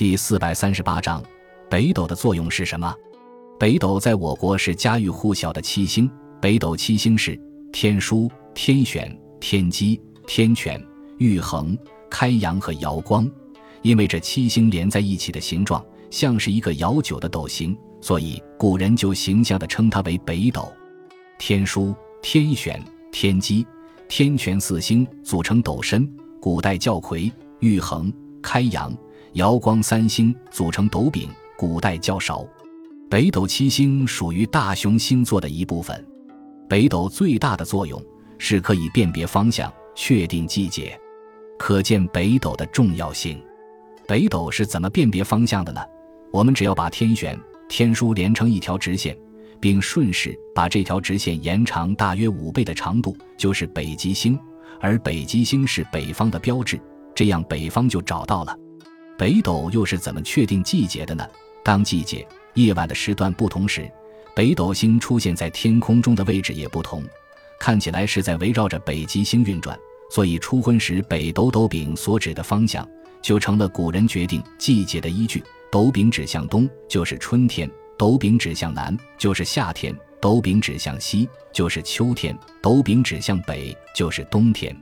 第四百三十八章，北斗的作用是什么？北斗在我国是家喻户晓的七星。北斗七星是天枢、天选、天机、天权、玉衡、开阳和瑶光。因为这七星连在一起的形状像是一个摇酒的斗形，所以古人就形象地称它为北斗。天枢、天选、天机、天权四星组成斗身，古代叫魁；玉衡、开阳。瑶光三星组成斗柄，古代较少。北斗七星属于大熊星座的一部分。北斗最大的作用是可以辨别方向、确定季节，可见北斗的重要性。北斗是怎么辨别方向的呢？我们只要把天选、天枢连成一条直线，并顺势把这条直线延长大约五倍的长度，就是北极星。而北极星是北方的标志，这样北方就找到了。北斗又是怎么确定季节的呢？当季节夜晚的时段不同时，北斗星出现在天空中的位置也不同，看起来是在围绕着北极星运转，所以初昏时北斗斗柄所指的方向就成了古人决定季节的依据。斗柄指向东就是春天，斗柄指向南就是夏天，斗柄指向西就是秋天，斗柄指向北就是冬天。